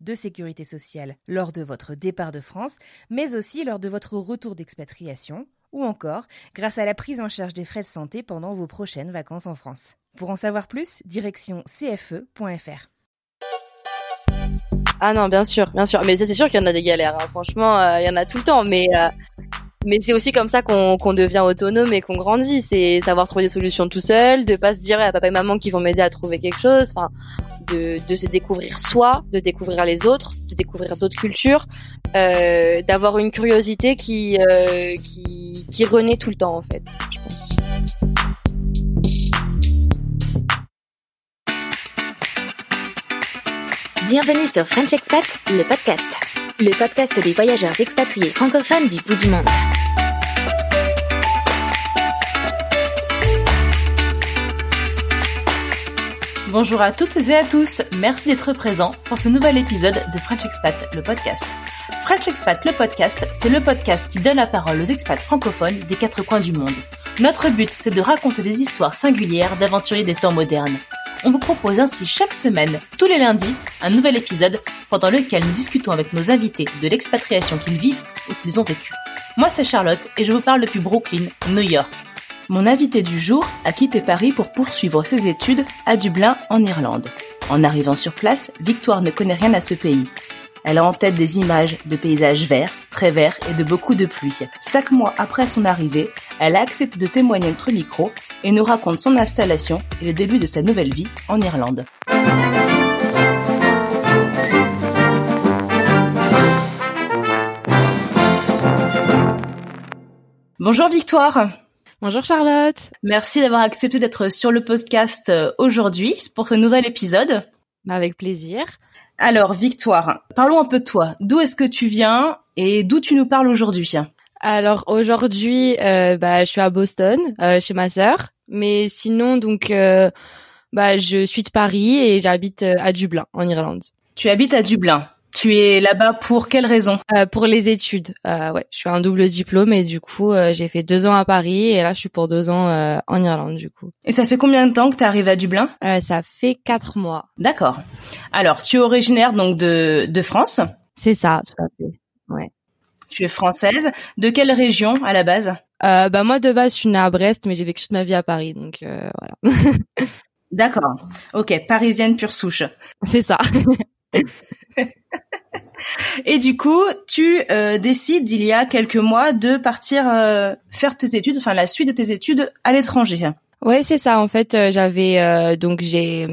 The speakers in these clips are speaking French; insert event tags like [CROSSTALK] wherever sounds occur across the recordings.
de sécurité sociale lors de votre départ de France, mais aussi lors de votre retour d'expatriation, ou encore grâce à la prise en charge des frais de santé pendant vos prochaines vacances en France. Pour en savoir plus, direction cfe.fr. Ah non, bien sûr, bien sûr. Mais c'est sûr qu'il y en a des galères. hein. Franchement, euh, il y en a tout le temps. Mais euh, mais c'est aussi comme ça qu'on qu'on devient autonome et qu'on grandit. C'est savoir trouver des solutions tout seul, de pas se dire à papa et maman qui vont m'aider à trouver quelque chose. Enfin, de se découvrir soi, de découvrir les autres, de découvrir d'autres cultures, euh, d'avoir une curiosité qui euh, qui qui renaît tout le temps en fait. Je pense. Bienvenue sur French Expat, le podcast. Le podcast des voyageurs expatriés francophones du bout du monde. Bonjour à toutes et à tous, merci d'être présents pour ce nouvel épisode de French Expat, le podcast. French Expat, le podcast, c'est le podcast qui donne la parole aux expats francophones des quatre coins du monde. Notre but, c'est de raconter des histoires singulières d'aventuriers des temps modernes. On vous propose ainsi chaque semaine, tous les lundis, un nouvel épisode pendant lequel nous discutons avec nos invités de l'expatriation qu'ils vivent ou qu'ils ont vécue. Moi, c'est Charlotte et je vous parle depuis Brooklyn, New York. Mon invité du jour a quitté Paris pour poursuivre ses études à Dublin, en Irlande. En arrivant sur place, Victoire ne connaît rien à ce pays. Elle a en tête des images de paysages verts, très verts et de beaucoup de pluie. Cinq mois après son arrivée, elle a accepté de témoigner notre micro et nous raconte son installation et le début de sa nouvelle vie en Irlande. Bonjour Victoire Bonjour Charlotte. Merci d'avoir accepté d'être sur le podcast euh, aujourd'hui pour ce nouvel épisode. Bah, avec plaisir. Alors Victoire, parlons un peu de toi. D'où est-ce que tu viens et d'où tu nous parles aujourd'hui? Alors aujourd'hui, euh, bah, je suis à Boston euh, chez ma sœur, mais sinon donc, euh, bah, je suis de Paris et j'habite à Dublin en Irlande. Tu habites à Dublin. Tu es là-bas pour quelle raison? Euh, pour les études, euh, ouais, je suis un double diplôme et du coup euh, j'ai fait deux ans à Paris et là je suis pour deux ans euh, en Irlande du coup. Et ça fait combien de temps que tu arrives à Dublin? Euh, ça fait quatre mois. D'accord. Alors, tu es originaire donc de, de France? C'est ça, tout à fait. Tu es française. De quelle région à la base? Euh, bah moi de base je suis née à Brest mais j'ai vécu toute ma vie à Paris donc euh, voilà. [LAUGHS] D'accord. Ok, parisienne pure souche. C'est ça. [LAUGHS] Et du coup, tu euh, décides il y a quelques mois de partir euh, faire tes études, enfin la suite de tes études à l'étranger. Ouais, c'est ça. En fait, euh, j'avais euh, donc j'ai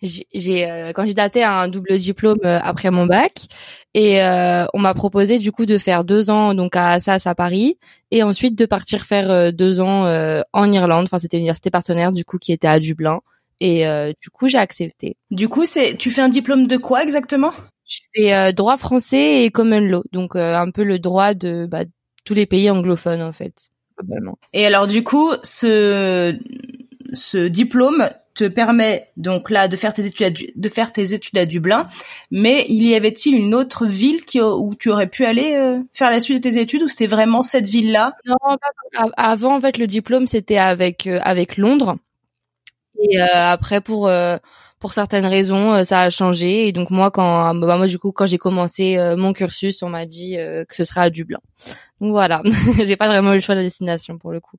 j'ai- euh, candidaté à un double diplôme euh, après mon bac et euh, on m'a proposé du coup de faire deux ans donc à Assas à Paris et ensuite de partir faire euh, deux ans en Irlande. Enfin, c'était l'université partenaire du coup qui était à Dublin et euh, du coup j'ai accepté. Du coup, c'est tu fais un diplôme de quoi exactement? Je fais euh, droit français et common law, donc euh, un peu le droit de bah, tous les pays anglophones en fait. Globalement. Et alors du coup, ce ce diplôme te permet donc là de faire tes études à, Du- de faire tes études à Dublin, mais il y avait-il une autre ville qui, où tu aurais pu aller euh, faire la suite de tes études ou c'était vraiment cette ville-là? Non, avant en fait le diplôme c'était avec euh, avec Londres et euh, après pour euh, pour certaines raisons euh, ça a changé. Et donc moi quand bah, moi du coup quand j'ai commencé euh, mon cursus on m'a dit euh, que ce serait à Dublin. Donc voilà. [LAUGHS] J'ai pas vraiment eu le choix de la destination pour le coup.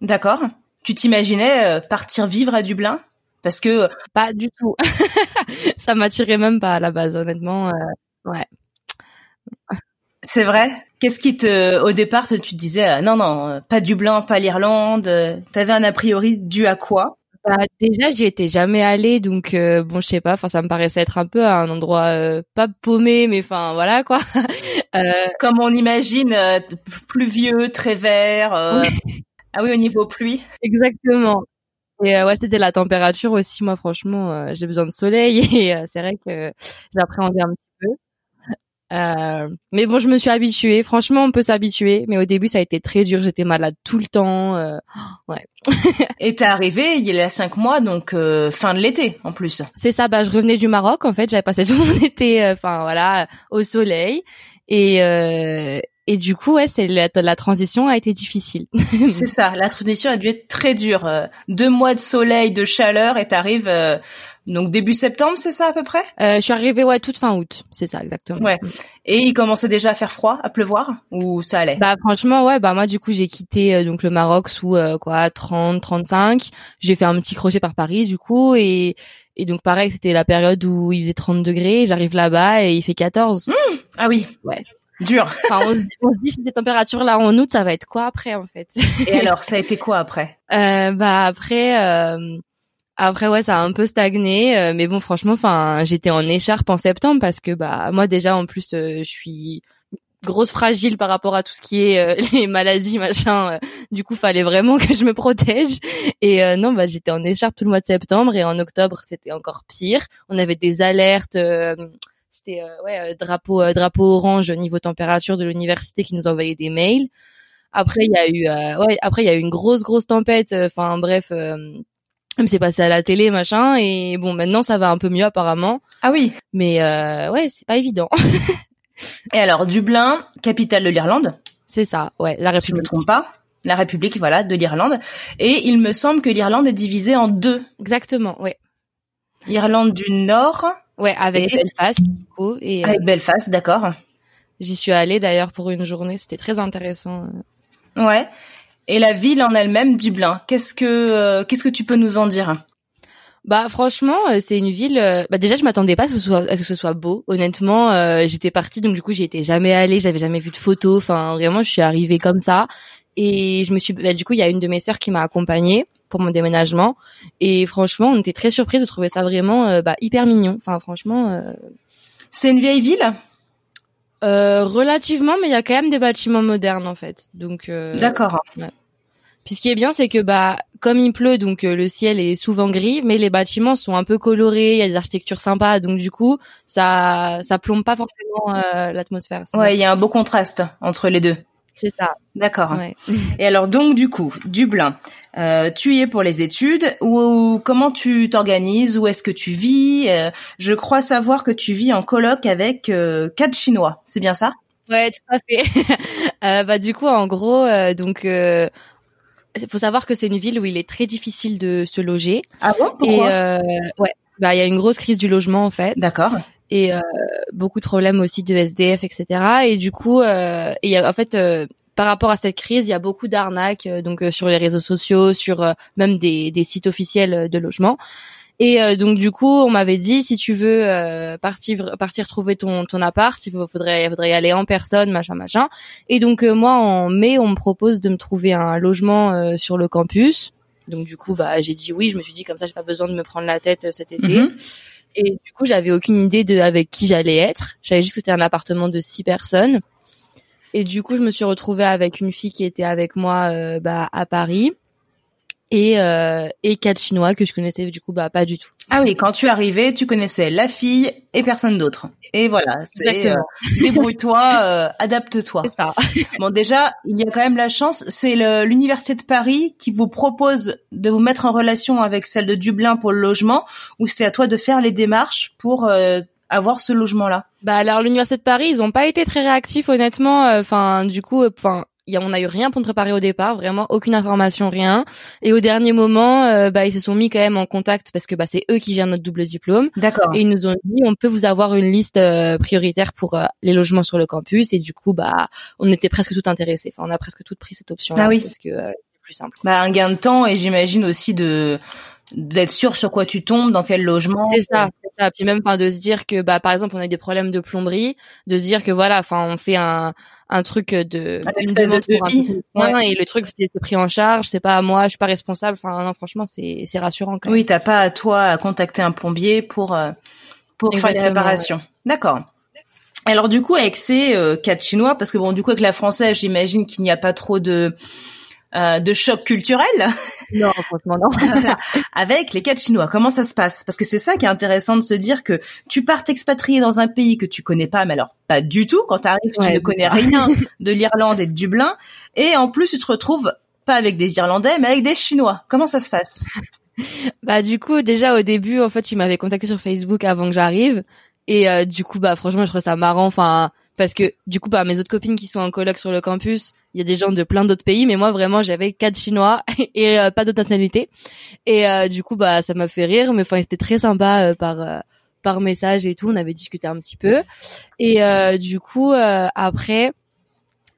D'accord. Tu t'imaginais euh, partir vivre à Dublin? Parce que pas du tout. [LAUGHS] Ça m'attirait même pas à la base honnêtement euh, ouais. C'est vrai? Qu'est-ce qui te, au départ, tu te disais, non, non, pas Dublin, pas l'Irlande. euh, T'avais un a priori dû à quoi? Bah, déjà, j'y étais jamais allée, donc euh, bon, je sais pas. Enfin, ça me paraissait être un peu un endroit euh, pas paumé, mais enfin voilà quoi. [LAUGHS] Euh, Comme on imagine, euh, pluvieux, très vert. euh, Ah oui, au niveau pluie. exactement. Et euh, ouais, c'était la température aussi. Moi, franchement, euh, j'ai besoin de soleil [LAUGHS] et euh, c'est vrai que j'appréhendais un petit peu. Euh, mais bon, je me suis habituée. Franchement, on peut s'habituer, mais au début, ça a été très dur. J'étais malade tout le temps. euh, [GASPS] [LAUGHS] Et t'es arrivé il y a cinq mois, donc euh, fin de l'été en plus. C'est ça, bah je revenais du Maroc en fait, j'avais passé [LAUGHS] tout mon été, euh, enfin voilà, au soleil et euh, et du coup ouais, c'est la, la transition a été difficile. [LAUGHS] C'est ça, la transition a dû être très dure. Deux mois de soleil, de chaleur, et t'arrives euh, donc début septembre, c'est ça à peu près? Euh, je suis arrivée ouais toute fin août, c'est ça exactement. Ouais. Et il commençait déjà à faire froid, à pleuvoir, ou ça allait? Bah franchement ouais, bah moi du coup j'ai quitté euh, donc le Maroc sous euh, quoi 30 35. J'ai fait un petit crochet par Paris du coup et et donc pareil, c'était la période où il faisait 30 degrés, j'arrive là-bas et il fait 14. Ah oui. Ouais. Dur. [LAUGHS] Enfin on, se dit- on se dit ces températures là en août, ça va être quoi après en fait? Et alors, ça a été quoi après? Euh, bah après euh, après ouais ça a un peu stagné euh, mais bon franchement enfin j'étais en écharpe en septembre parce que bah moi déjà en plus euh, je suis grosse fragile par rapport à tout ce qui est euh, [LAUGHS] les maladies machin euh, du coup fallait vraiment que je me protège. Et euh, non bah j'étais en écharpe tout le mois de septembre et en octobre c'était encore pire. On avait des alertes euh, c'était ouais drapeau drapeau orange niveau température de l'université qui nous envoyait des mails. Après il y a eu ouais après il y a eu une grosse grosse tempête enfin bref c'est passé à la télé machin et bon maintenant ça va un peu mieux apparemment Ah oui. mais euh, ouais c'est pas évident [LAUGHS] Et alors, Dublin, capitale de l'Irlande, c'est ça ouais la si je me République trompe pas. La République, voilà, de l'Irlande. Et il me semble que l'Irlande est divisée en deux. exactement ouais Irlande du Nord, ouais avec Et- Belfast du coup et euh, avec Belfast, d'accord. j'y suis allée d'ailleurs pour une journée c'était très intéressant Ouais. Et la ville en elle-même, Dublin. Qu'est-ce que euh, qu'est-ce que tu peux nous en dire? Bah franchement, euh, c'est une ville. euh, Bah déjà, je m'attendais pas à que ce soit à que ce soit beau. Honnêtement, euh, j'étais partie donc du coup, j'y étais jamais allée, j'avais jamais vu de photos. Enfin, vraiment, je suis arrivée comme ça et je me suis. Bah, du coup, il y a une de mes sœurs qui m'a accompagnée pour mon déménagement et franchement, on était très surprise de trouver ça vraiment euh, bah, hyper mignon. Enfin, franchement, euh, C'est une vieille ville? Euh, relativement, mais il y a quand même des bâtiments modernes en fait. Donc euh, D'accord. Puis ce qui est bien, c'est que bah comme il pleut, donc euh, le ciel est souvent gris, mais les bâtiments sont un peu colorés, il y a des architectures sympas, donc du coup ça ça plombe pas forcément euh, l'atmosphère. Ouais, il y a un beau contraste entre les deux. c'est ça. D'accord. Ouais. Et alors donc du coup, Dublin, euh, tu y es pour les études ou comment tu t'organises Où est-ce que tu vis Euh, Je crois savoir que tu vis en coloc avec euh, quatre Chinois. C'est bien ça? Ouais, tout à fait. [LAUGHS] Euh, bah du coup, en gros, euh, donc euh, faut savoir que c'est une ville où il est très difficile de se loger. Ah bon? Et euh, ouais, bah il y a une grosse crise du logement en fait. D'accord. et euh, beaucoup de problèmes aussi de SDF, etc. Et du coup, euh, et il y a- en fait, euh, par rapport à cette crise, il y a beaucoup d'arnaques euh, donc euh, sur les réseaux sociaux, sur euh, même des, des sites officiels de logement. Et euh, donc du coup, on m'avait dit si tu veux euh, partir partir trouver ton ton appart, il faudrait faudrait y aller en personne, machin machin. Et donc euh, moi en mai, on me propose de me trouver un logement euh, sur le campus. Donc du coup, bah j'ai dit oui. Je me suis dit comme ça, j'ai pas besoin de me prendre la tête cet été. Mhm. Et du coup, j'avais aucune idée de avec qui j'allais être. Je savais juste que c'était un appartement de six personnes. Et du coup, je me suis retrouvée avec une fille qui était avec moi euh, bah, à Paris et euh, et quatre Chinois que je connaissais du coup bah pas du tout. Ah oui, quand tu arrivé, tu connaissais la fille et personne d'autre. Et voilà, c'est euh, débrouille-toi, euh, adapte-toi. Ça. [LAUGHS] Bon, déjà, il y a quand même la chance, c'est l'université de Paris qui vous propose de vous mettre en relation avec celle de Dublin pour le logement, ou c'est à toi de faire les démarches pour euh, avoir ce logement-là. Bah alors l'université de Paris, ils ont pas été très réactifs honnêtement. Enfin du coup, enfin il y a- on a eu rien pour nous préparer au départ, vraiment aucune information, rien. Et au dernier moment, euh, bah ils se sont mis quand même en contact parce que bah c'est eux qui gèrent notre double diplôme. D'accord. Et ils nous ont dit, on peut vous avoir une liste euh, prioritaire pour euh, les logements sur le campus. Et du coup, bah, on était presque tout intéressés. Enfin, on a presque tout pris cette option. Ah oui. Parce que euh, c'est plus simple. Bah, un gain de temps et j'imagine aussi de d'être sûr sur quoi tu tombes, dans quel logement. C'est ça, c'est ça. Puis même, enfin, de se dire que, bah, par exemple, on a des problèmes de plomberie, de se dire que voilà, enfin, on fait un un truc de Un une espèce demande de pour un et le truc c'est pris en charge, c'est pas à moi, je suis pas responsable. Enfin, non, franchement, c'est c'est rassurant quand même. Oui, t'as pas à toi à contacter un plombier pour euh, pour faire les réparations. D'accord. Alors du coup avec ces euh, quatre chinois, parce que bon du coup avec la française, j'imagine qu'il n'y a pas trop de euh, de choc culturel Non, franchement, non. [LAUGHS] avec les quatre chinois. Comment ça se passe? Parce que c'est ça qui est intéressant de se dire que tu pars t'expatrier dans un pays que tu connais pas, mais alors pas du tout. Quand tu arrives, tu ne connais rien [LAUGHS] de l'Irlande et de Dublin, et en plus tu te retrouves pas avec des Irlandais, mais avec des Chinois. Comment ça se passe? Bah du coup déjà au début en fait il m'avait contacté sur Facebook avant que j'arrive et euh, du coup bah franchement je trouve ça marrant enfin parce que du coup bah mes autres copines qui sont en coloc sur le campus il y a des gens de plein d'autres pays mais moi vraiment j'avais quatre chinois [LAUGHS] et euh, pas d'autres nationalités. Et euh, du coup bah ça m'a fait rire mais enfin c'était très sympa euh, par euh, par message et tout. On avait discuté un petit peu. Et du coup après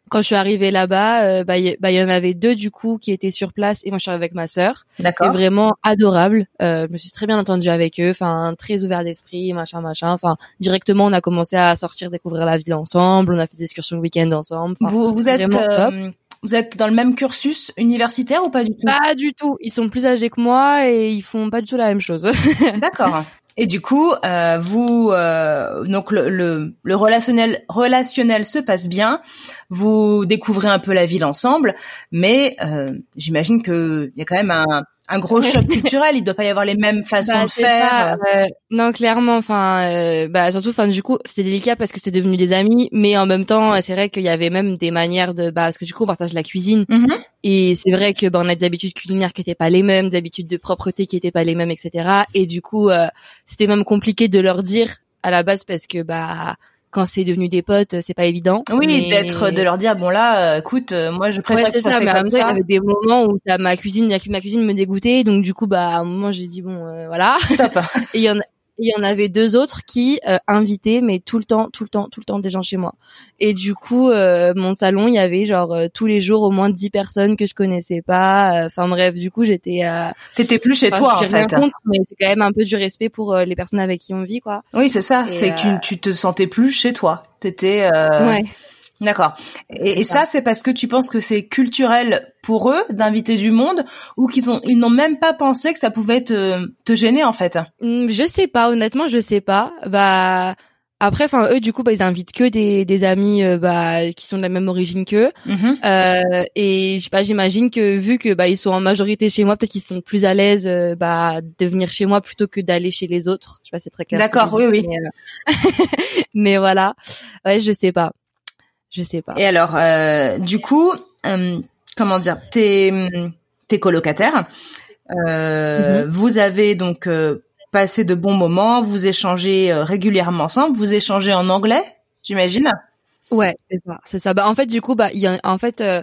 quand je suis arrivée là-bas, euh, bah il y, bah, y en avait deux du coup qui étaient sur place et moi je suis arrivée avec ma sœur et D'accord. vraiment adorable. Euh, je me suis très bien entendue avec eux, enfin très ouvert d'esprit, machin, machin. Enfin directement on a commencé à sortir découvrir la ville ensemble, on a fait des excursions le week-end ensemble. Vous vous êtes euh, vous êtes dans le même cursus universitaire ou pas du tout? Pas du tout. Ils sont plus âgés que moi et ils font pas du tout la même chose. [LAUGHS] D'accord. Et du coup, euh, vous euh, donc le, relationnel se passe bien. Vous découvrez un peu la ville ensemble, mais euh, j'imagine que il y a quand même un un gros choc culturel. Il doit pas y avoir les mêmes façons Bah, de faire. ça, euh, non, clairement. Enfin, euh, bah surtout, enfin du coup, c'était délicat parce que c'était devenu des amis, mais en même temps, c'est vrai qu'il y avait même des manières de, bah parce que du coup, on partage la cuisine Mhm. et c'est vrai que bah on a des habitudes culinaires qui étaient pas les mêmes, des habitudes de propreté qui étaient pas les mêmes, etc. Et du coup, euh, c'était même compliqué de leur dire à la base parce que bah quand c'est devenu des potes, c'est pas évident. Oui, mais- d'être de leur dire bon là, euh, écoute, euh, moi je préfère Ouais, que ça, ça, fait mais comme temps, il y ça. avait des moments où ça, ma cuisine, ma cuisine me dégoûtait, donc du coup, bah, à un moment, j'ai dit bon, euh, voilà. Stop. [LAUGHS] Et il y en a, il y en avait deux autres qui euh, invitaient, mais tout le temps, tout le temps, tout le temps des gens chez moi. Et du coup, euh, mon salon, il y avait genre euh, tous les jours au moins dix personnes que je connaissais pas. Euh, Enfin bref, du coup, j'étais. Euh, T'étais plus chez toi je en fait. contre, mais c'est quand même un peu du respect pour euh, les personnes avec qui on vit, quoi. Oui, c'est ça. C'est que tu, tu te sentais plus chez toi. T'étais. Euh... ouais. D'accord. Et, ça, c'est parce que tu penses que c'est culturel pour eux d'inviter du monde ou qu'ils ont, ils n'ont même pas pensé que ça pouvait te, te gêner en fait? Hmm, Je sais pas, honnêtement, je sais pas. Bah après, enfin eux, du coup, bah, ils invitent que des, des amis euh, bah, qui sont de la même origine qu'eux. Mhm. Euh, et je sais pas, j'imagine que vu que bah ils sont en majorité chez moi, peut-être qu'ils sont plus à l'aise euh, bah de venir chez moi plutôt que d'aller chez les autres. Je sais pas, c'est très clair. D'accord, oui, dis, oui. Mais, euh, [LAUGHS] mais voilà, ouais, je sais pas, je sais pas. Et alors, euh, du coup, euh, comment dire, tes, tes colocataires, euh, Mhm. vous avez donc euh, passé de bons moments, vous échangez euh, régulièrement ensemble, vous échangez en anglais, j'imagine? Ouais, c'est ça, c'est ça. Bah en fait, du coup, bah il y a, en fait. euh,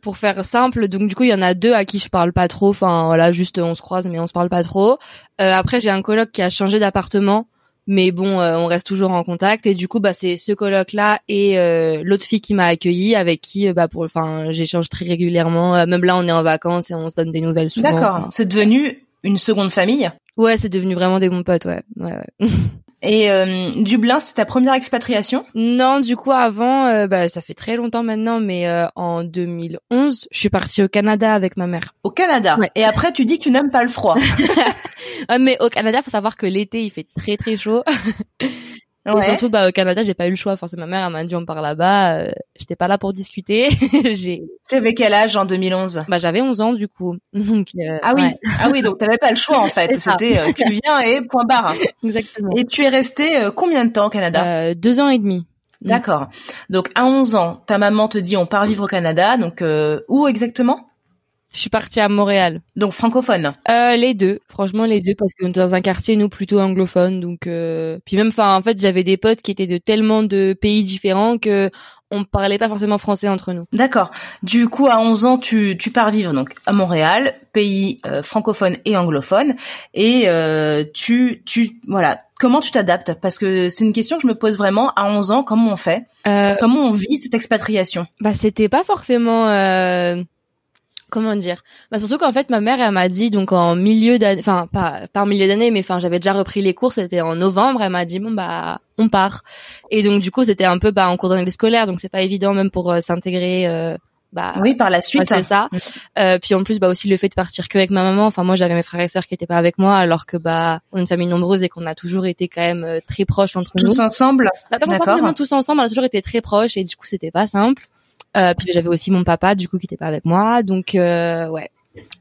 pour faire simple, donc du coup il y en a deux à qui je parle pas trop. Enfin voilà, juste on se croise mais on se parle pas trop. Euh, après j'ai un coloc qui a changé d'appartement, mais bon euh, on reste toujours en contact et du coup bah c'est ce coloc là et euh, l'autre fille qui m'a accueilli avec qui euh, bah pour enfin j'échange très régulièrement. Euh, même là on est en vacances et on se donne des nouvelles souvent. D'accord. C'est devenu une seconde famille? ouais c'est devenu vraiment des bons potes ouais. ouais, ouais. [LAUGHS] Et euh, Dublin, c'est ta première expatriation? Non, du coup, avant, euh, bah, ça fait très longtemps maintenant, mais euh, en 2011, je suis partie au Canada avec ma mère. au Canada? Ouais. Et après, tu dis que tu n'aimes pas le froid. [LAUGHS] Ah, mais au Canada, faut savoir que l'été, il fait très très chaud. [LAUGHS] Ouais. Et surtout, bah, au Canada, j'ai pas eu le choix. Forcément, ma mère elle m'a dit on part là-bas. Euh, J'étais pas là pour discuter. [LAUGHS] j'ai, Tu avais quel âge en 2011 bah, j'avais 11 ans du coup. [LAUGHS] Donc, euh, Ah oui, ouais, ah oui, donc t'avais pas le choix en fait. C'était euh, tu viens et point barre. exactement. Et tu es resté euh, combien de temps au Canada? Euh, deux ans et demi. D'accord. Donc à 11 ans, ta maman te dit on part vivre au Canada. Donc euh, où exactement? Je suis partie à Montréal. Donc francophone. Euh, les deux, franchement les deux, parce qu'on était dans un quartier nous plutôt anglophone, donc euh... puis même, enfin en fait j'avais des potes qui étaient de tellement de pays différents que on parlait pas forcément français entre nous. D'accord. Du coup, à 11 ans, tu, tu pars vivre donc à Montréal, pays euh, francophone et anglophone, et euh, tu tu voilà. Comment tu t'adaptes? Parce que c'est une question que je me pose vraiment. À 11 ans, comment on fait? Euh, Comment on vit cette expatriation? bah c'était pas forcément euh, comment dire bah surtout qu'en fait ma mère elle m'a dit donc en milieu d'année enfin pas pas en milieu d'année mais enfin j'avais déjà repris les cours c'était en novembre elle m'a dit bon bah on part. Et donc du coup c'était un peu bah en cours d'année scolaire donc c'est pas évident même pour euh, s'intégrer euh, bah oui par la suite. c'est ça. Euh, puis en plus bah aussi le fait de partir que avec ma maman enfin moi j'avais mes frères et sœurs qui étaient pas avec moi alors que bah on est une famille nombreuse et qu'on a toujours été quand même euh, très proches entre tous nous. tous ensemble. Bah, pas vraiment tous ensemble on a toujours été très proches et du coup c'était pas simple euh, puis j'avais aussi mon papa du coup qui était pas avec moi. Donc euh, ouais.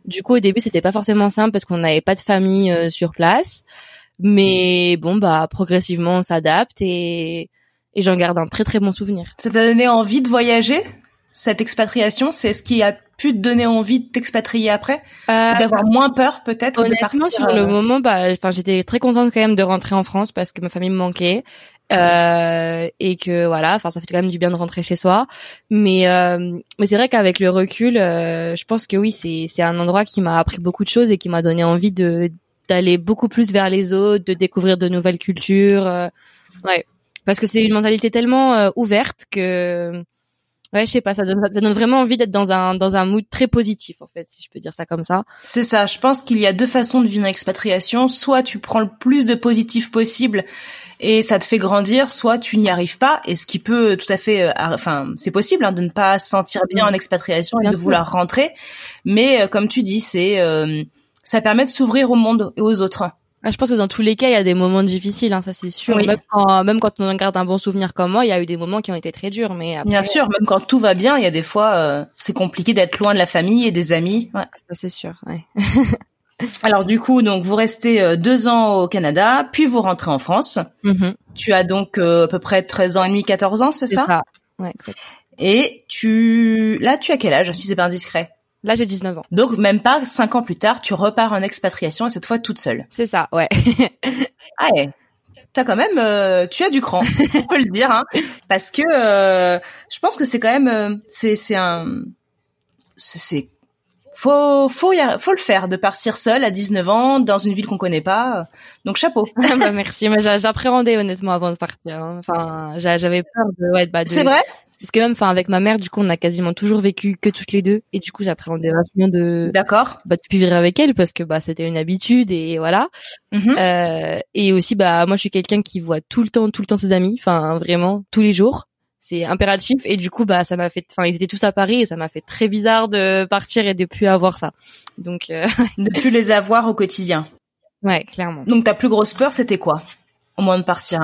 Du coup au début c'était pas forcément simple parce qu'on n'avait pas de famille euh, sur place. Mais bon bah progressivement on s'adapte et et j'en garde un très très bon souvenir. Ça t'a donné envie de voyager cette expatriation? C'est ce qui a pu te donner envie de t'expatrier après? Euh, d'avoir moins peur peut-être de partir sur le moment bah enfin j'étais très contente quand même de rentrer en France parce que ma famille me manquait euh, et que voilà enfin ça fait quand même du bien de rentrer chez soi mais euh, mais c'est vrai qu'avec le recul euh, je pense que oui c'est c'est un endroit qui m'a appris beaucoup de choses et qui m'a donné envie de d'aller beaucoup plus vers les autres de découvrir de nouvelles cultures euh, ouais parce que c'est une mentalité tellement euh, ouverte que Ouais, je sais pas, ça donne, ça donne vraiment envie d'être dans un dans un mood très positif en fait, si je peux dire ça comme ça. C'est ça. Je pense qu'il y a deux façons de vivre une expatriation. Soit tu prends le plus de positif possible et ça te fait grandir, soit tu n'y arrives pas. Et ce qui peut tout à fait, euh, enfin, c'est possible hein, de ne pas se sentir bien en expatriation et Bien de sûr. vouloir rentrer. Mais euh, comme tu dis, c'est euh, ça permet de s'ouvrir au monde et aux autres. Ah, je pense que dans tous les cas, il y a des moments difficiles, hein, ça c'est sûr. Oui. Même quand même quand on en garde un bon souvenir comme moi, il y a eu des moments qui ont été très durs, mais après, Bien sûr, même quand tout va bien, il y a des fois, euh, c'est compliqué d'être loin de la famille et des amis. Ouais. ça c'est sûr. Ouais. [LAUGHS] [LAUGHS] Alors du coup, donc vous restez euh, deux ans au Canada, puis vous rentrez en France. Mhm, Tu as donc euh, à peu près 13 ans et demi, 14 ans, c'est c'est ça, ça. Ouais. Et tu, là, tu as quel âge, si c'est pas indiscret? Là, j'ai 19 ans. Donc même pas cinq ans plus tard, tu repars en expatriation et cette fois toute seule. C'est ça, ouais. [LAUGHS] Ah ouais. T'as quand même, euh, tu as du cran, [LAUGHS] on peut le dire, hein, parce que euh, je pense que c'est quand même, euh, c'est c'est un, c'est c'est- faut faut y a- faut le faire de partir seule à 19 ans dans une ville qu'on connaît pas. Donc chapeau. [LAUGHS] bah, merci. J'a- j'appréhendais honnêtement avant de partir. hein. Enfin, j'a- j'avais peur de, ouais, bah, de... C'est vrai? Parce que même, enfin, avec ma mère, du coup, on a quasiment toujours vécu que toutes les deux, et du coup, j'appréhendais vachement de, D'accord. bah, de vivre avec elle parce que bah, c'était une habitude et voilà. Mhm. Euh, et aussi, bah, moi, je suis quelqu'un qui voit tout le temps, tout le temps ses amis, enfin, vraiment, tous les jours. C'est impératif. Et du coup, bah, ça m'a fait, enfin, ils étaient tous à Paris et ça m'a fait très bizarre de partir et de plus avoir ça. Donc, euh, [LAUGHS] De plus les avoir au quotidien. ouais, clairement. Donc ta plus grosse peur, c'était quoi Au moins de partir?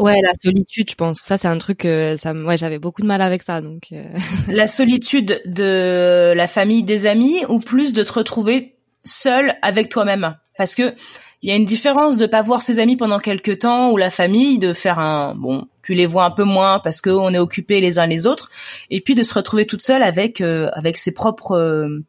Ouais, la solitude, je pense. Ça, c'est un truc, euh, ça, ouais, j'avais beaucoup de mal avec ça. Donc, euh, [LAUGHS] La solitude de la famille, des amis, ou plus de te retrouver seul avec toi-même? Parce que il y a une différence de pas voir ses amis pendant quelques temps ou la famille, de faire un bon, tu les vois un peu moins parce que on est occupés les uns les autres, et puis de se retrouver toute seule avec euh, avec ses propres euh,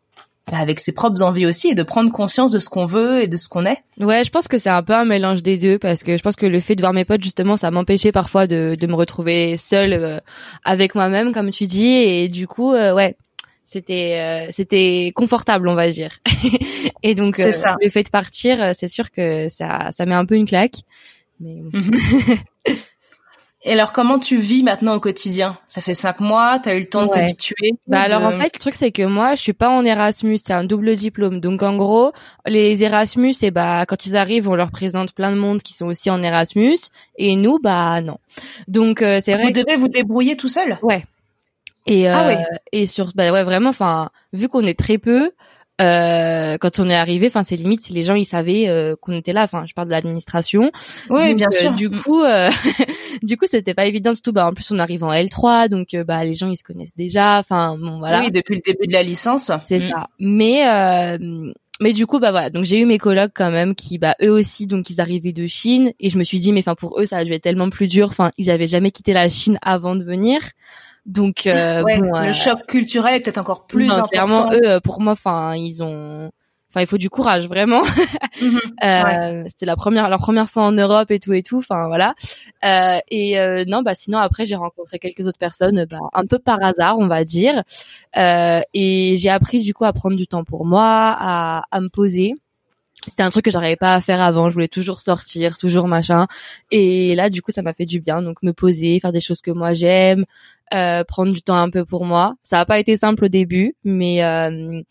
avec ses propres envies aussi et de prendre conscience de ce qu'on veut et de ce qu'on est. Ouais, je pense que c'est un peu un mélange des deux parce que je pense que le fait de voir mes potes justement, ça m'empêchait parfois de, de me retrouver seule euh, avec moi-même, comme tu dis, et du coup, euh, ouais, c'était euh, c'était confortable, on va dire. [LAUGHS] et donc euh, ça. le fait de partir, euh, c'est sûr que ça ça met un peu une claque. Mais bon. [LAUGHS] Et alors comment tu vis maintenant au quotidien? Ça fait cinq mois, t'as eu le temps de t'habituer. Bah de- alors en fait le truc c'est que moi je suis pas en Erasmus, c'est un double diplôme. Donc en gros, les Erasmus et bah quand ils arrivent, on leur présente plein de monde qui sont aussi en Erasmus et nous bah non. Donc euh, c'est vrai vous devez vous débrouiller tout seul? Ouais. Et euh, Ah ouais. et sur bah ouais vraiment enfin vu qu'on est très peu euh, quand on est arrivé enfin c'est limite si les gens ils savaient euh, qu'on était là enfin je parle de l'administration Oui, Donc, bien euh, sûr. du coup euh, [LAUGHS] du coup c'était pas évident surtout bah en plus on arrive en L3 donc euh, bah les gens ils se connaissent déjà enfin bon voilà Oui, depuis le début de la licence. c'est Mm. ça mais euh, mais du coup bah voilà donc j'ai eu mes colocs quand même qui bah eux aussi donc ils arrivaient de Chine et je me suis dit mais enfin pour eux ça a dû être tellement plus dur enfin ils avaient jamais quitté la Chine avant de venir donc euh, Ouais, bon, euh, le choc culturel est peut-être encore plus non, important. clairement eux euh, pour moi enfin ils ont enfin il faut du courage vraiment. [LAUGHS] Mhm. euh, c'était la première leur première fois en Europe et tout et tout enfin voilà. Euh, et euh, non bah sinon après j'ai rencontré quelques autres personnes bah, un peu par hasard on va dire. Euh, et j'ai appris du coup à prendre du temps pour moi à, à me poser. C'était un truc que j'arrivais pas à faire avant je voulais toujours sortir toujours machin. Et là du coup ça m'a fait du bien donc me poser faire des choses que moi j'aime euh, prendre du temps un peu pour moi ça a pas été simple au début mais euh,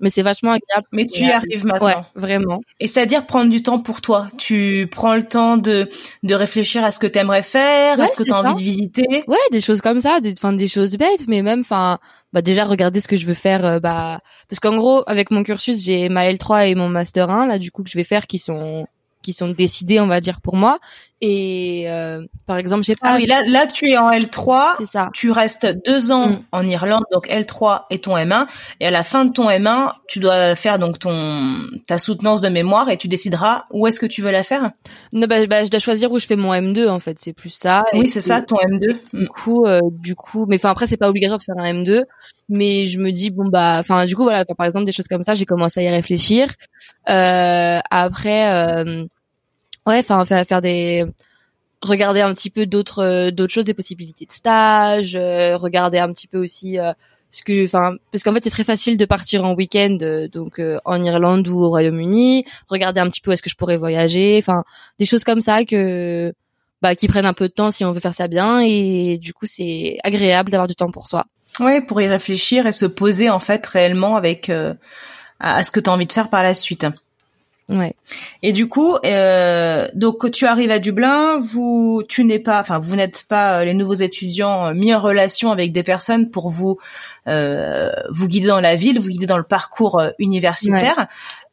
mais c'est vachement agréable. Mais tu y arrives maintenant. Ouais, vraiment. Et c'est-à-dire prendre du temps pour toi. Tu prends le temps de de réfléchir à ce que tu aimerais faire, à ce que tu as envie de visiter. Ouais, des choses comme ça, des enfin des choses bêtes, mais même enfin bah déjà regarder ce que je veux faire euh, bah parce qu'en gros avec mon cursus, j'ai ma L3 et mon master 1 là du coup que je vais faire qui sont qui sont décidés, on va dire, pour moi. Et euh, par exemple, j'ai pas. Ah oui, là, là, tu es en L3. C'est ça. Tu restes deux ans mm. en Irlande, donc L3 et ton M1. Et à la fin de ton M1, tu dois faire donc ton ta soutenance de mémoire et tu décideras où est-ce que tu veux la faire? Non, bah, bah, je dois choisir où je fais mon M2 en fait. C'est plus ça. Oui, c'est ça, ton M2. Du coup, euh, du coup, mais enfin après, c'est pas obligatoire de faire un M2 mais je me dis bon bah enfin du coup voilà par exemple des choses comme ça j'ai commencé à y réfléchir euh, après euh, ouais enfin faire, des regarder un petit peu d'autres d'autres choses des possibilités de stage euh, regarder un petit peu aussi euh, ce que parce qu'en fait c'est très facile de partir en week-end euh, donc en Irlande ou au Royaume-Uni regarder un petit peu est-ce que je pourrais voyager enfin des choses comme ça que bah qui prennent un peu de temps si on veut faire ça bien et du coup c'est agréable d'avoir du temps pour soi Ouais, pour y réfléchir et se poser en fait réellement avec euh, à ce que tu as envie de faire par la suite. Ouais. Et du coup, euh, donc tu arrives à Dublin, vous, tu n'es pas, enfin vous n'êtes pas euh, les nouveaux étudiants euh, mis en relation avec des personnes pour vous euh, vous guider dans la ville, vous guider dans le parcours universitaire.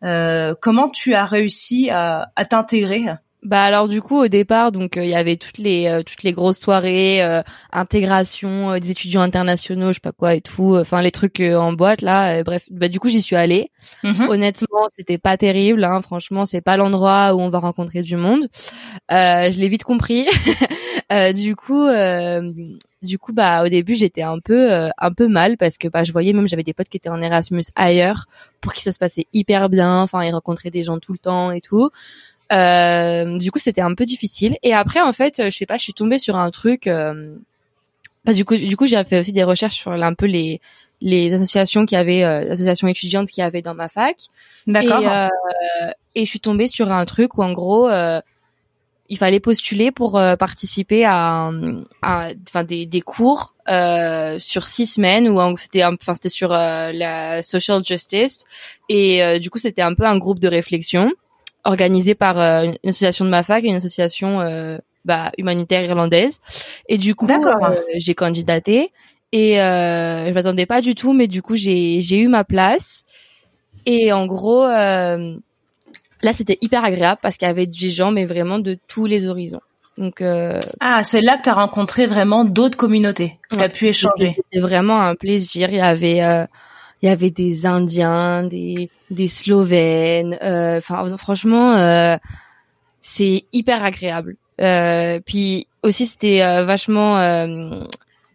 Euh, comment tu as réussi à, à t'intégrer? Bah alors du coup au départ donc euh, il y avait toutes les euh, toutes les grosses soirées euh, intégration des étudiants internationaux je sais pas quoi et tout enfin les trucs en boîte là bref bah du coup j'y suis allée. Mm-hmm. honnêtement c'était pas terrible hein, franchement c'est pas l'endroit où on va rencontrer du monde. Je l'ai vite compris. [LAUGHS] Du coup du coup bah au début j'étais un peu un peu mal parce que bah je voyais même j'avais des potes qui étaient en Erasmus ailleurs pour qui ça se passait hyper bien enfin ils rencontraient des gens tout le temps et tout euh, du coup, c'était un peu difficile. Et après, en fait, je sais pas, je suis tombée sur un truc. Euh, bah, du coup, du coup, j'ai fait aussi des recherches sur un peu les les associations qui avaient, euh, associations étudiantes qui avaient dans ma fac. D'accord. Et, euh, et, je suis tombée sur un truc où en gros, euh, il fallait postuler pour euh, participer à, enfin des, des cours euh, sur six semaines où c'était enfin c'était sur la social justice et du coup c'était un peu un groupe de réflexion organisé par euh, une association de ma fac et une association euh, bah, humanitaire irlandaise. Et du coup, euh, j'ai candidaté et euh, je m'attendais pas du tout, mais du coup, j'ai j'ai eu ma place. Et en gros, là, c'était hyper agréable parce qu'il y avait des gens, mais vraiment de tous les horizons. Donc ah, c'est là que tu as rencontré vraiment d'autres communautés. Tu as pu échanger. C'était vraiment un plaisir. Il y avait il y avait des Indiens, des des Slovènes. Euh, enfin, franchement, euh, c'est hyper agréable. Euh, puis aussi, c'était vachement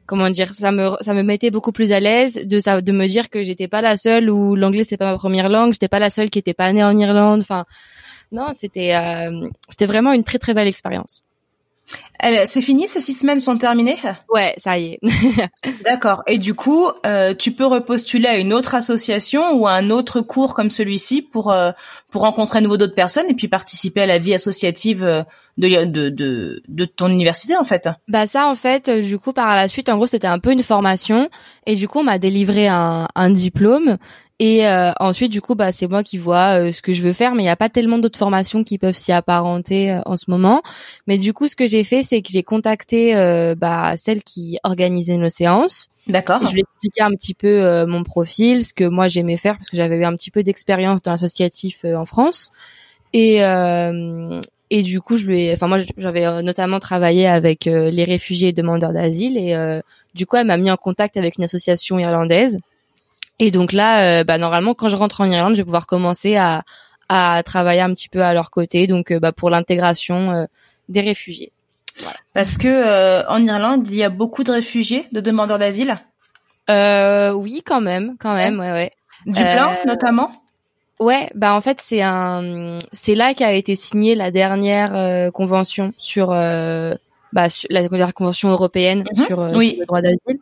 comment dire ça me ça me mettait beaucoup plus à l'aise de ça de me dire que j'étais pas la seule où l'anglais c'était pas ma première langue j'étais pas la seule qui était pas née en Irlande enfin non c'était c'était vraiment une très très belle expérience c'est fini, ces six semaines sont terminées? Ouais, ça y est. [LAUGHS] D'accord. Et du coup, euh, tu peux repostuler à une autre association ou à un autre cours comme celui-ci pour euh, pour rencontrer à nouveau d'autres personnes et puis participer à la vie associative euh, de, de, de, de ton université en fait? Bah ça en fait, du coup par la suite, en gros c'était un peu une formation et du coup on m'a délivré un, un diplôme et euh, ensuite, du coup, bah, c'est moi qui vois euh, ce que je veux faire, mais il n'y a pas tellement d'autres formations qui peuvent s'y apparenter euh, en ce moment. Mais du coup, ce que j'ai fait, c'est que j'ai contacté bah, celle qui organisait nos séances. D'accord. Je lui ai expliqué un petit peu mon profil, ce que moi j'aimais faire, parce que j'avais eu un petit peu d'expérience dans l'associatif en France. Et et du coup, je lui ai, enfin moi, j'avais notamment travaillé avec les réfugiés et demandeurs d'asile, et du coup, elle m'a mis en contact avec une association irlandaise et donc là, euh, bah, normalement, quand je rentre en Irlande, je vais pouvoir commencer à, à travailler un petit peu à leur côté, donc euh, bah, pour l'intégration euh, des réfugiés. Voilà. Parce que en Irlande, il y a beaucoup de réfugiés, de demandeurs d'asile? Euh, oui, quand même, quand même, ouais, ouais. Du plein, notamment? Ouais, bah en fait c'est un, c'est là qu'a été signée la dernière convention sur, bah, la, convention européenne mhm. sur, sur, le droit d'asile.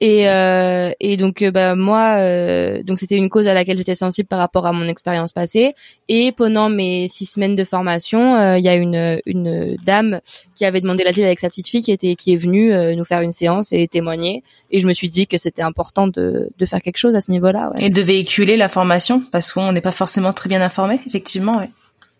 Et, euh, et donc euh, bah moi euh, donc c'était une cause à laquelle j'étais sensible par rapport à mon expérience passée et pendant mes six semaines de formation euh, il y a une une dame qui avait demandé l'asile avec sa petite fille qui était qui est venue nous faire une séance et témoigner et je me suis dit que c'était important de de faire quelque chose à ce niveau-là ouais. et de véhiculer la formation parce qu'on n'est pas forcément très bien informé effectivement ouais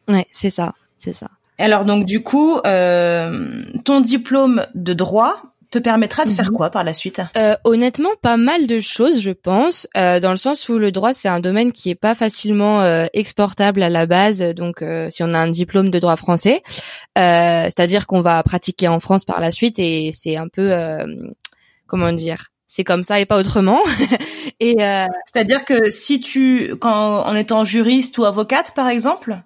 ouais c'est ça c'est ça alors donc du coup ton diplôme de droit te permettra de faire mhm. quoi par la suite? Euh, Honnêtement, pas mal de choses, je pense, euh, dans le sens où le droit c'est un domaine qui est pas facilement euh, exportable à la base. Donc, euh, si on a un diplôme de droit français, euh, c'est-à-dire qu'on va pratiquer en France par la suite, et c'est un peu, comment dire, c'est comme ça et pas autrement. [LAUGHS] et c'est-à-dire que si tu, quand en étant juriste ou avocate, par exemple,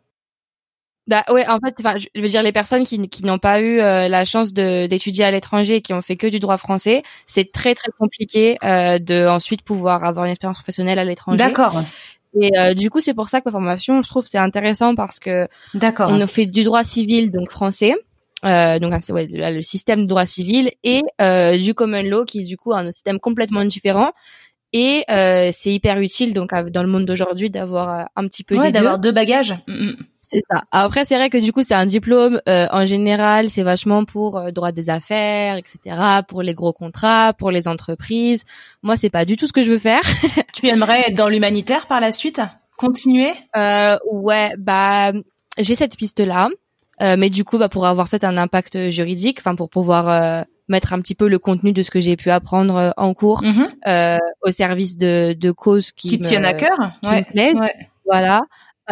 bah ouais, en fait, enfin, je veux dire les personnes qui, qui n'ont pas eu euh, la chance de d'étudier à l'étranger et qui ont fait que du droit français, c'est très très compliqué euh, de ensuite pouvoir avoir une expérience professionnelle à l'étranger. D'accord. Et euh, du coup, c'est pour ça que la formation, je trouve, c'est intéressant parce que D'accord. on fait du droit civil donc français. Euh, donc c'est ouais, le système de droit civil et euh, du common law qui est du coup un système complètement différent et euh, c'est hyper utile donc dans le monde d'aujourd'hui d'avoir un petit peu ouais, d'avoir deux bagages. Mm, mm. C'est ça. Après, c'est vrai que du coup, c'est un diplôme euh, en général, c'est vachement pour euh, droit des affaires, etc., pour les gros contrats, pour les entreprises. Moi, c'est pas du tout ce que je veux faire. [LAUGHS] tu aimerais être dans l'humanitaire par la suite? Continuer? Euh, Ouais, bah j'ai cette piste-là, euh, mais du coup, bah pour avoir peut-être un impact juridique, enfin pour pouvoir mettre un petit peu le contenu de ce que j'ai pu apprendre en cours mm-hmm. au service de, de causes qui, qui me, tiennent à cœur, ouais, Ouais. Voilà.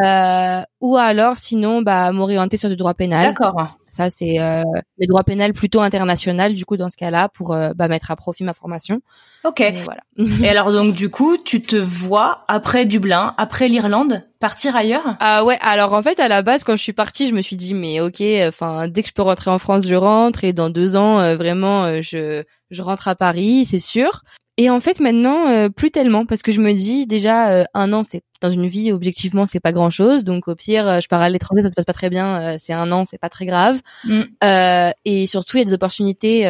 Euh, ou alors sinon bah m'orienter sur du droit pénal. D'accord. Ça c'est euh, le droit pénal plutôt international du coup dans ce cas-là pour euh, bah, mettre à profit ma formation. Ok. Et voilà. [LAUGHS] Et alors donc du coup tu te vois après Dublin, après l'Irlande, partir ailleurs? Ah ouais. Alors en fait à la base quand je suis partie je me suis dit mais ok enfin dès que je peux rentrer en France je rentre et dans deux ans euh, vraiment euh, je je rentre à Paris c'est sûr. Et en fait maintenant euh, plus tellement parce que je me dis déjà euh, un an c'est dans une vie objectivement c'est pas grand chose donc au pire euh, je pars à l'étranger ça se passe pas très bien c'est un an c'est pas très grave mm. et surtout il y a des opportunités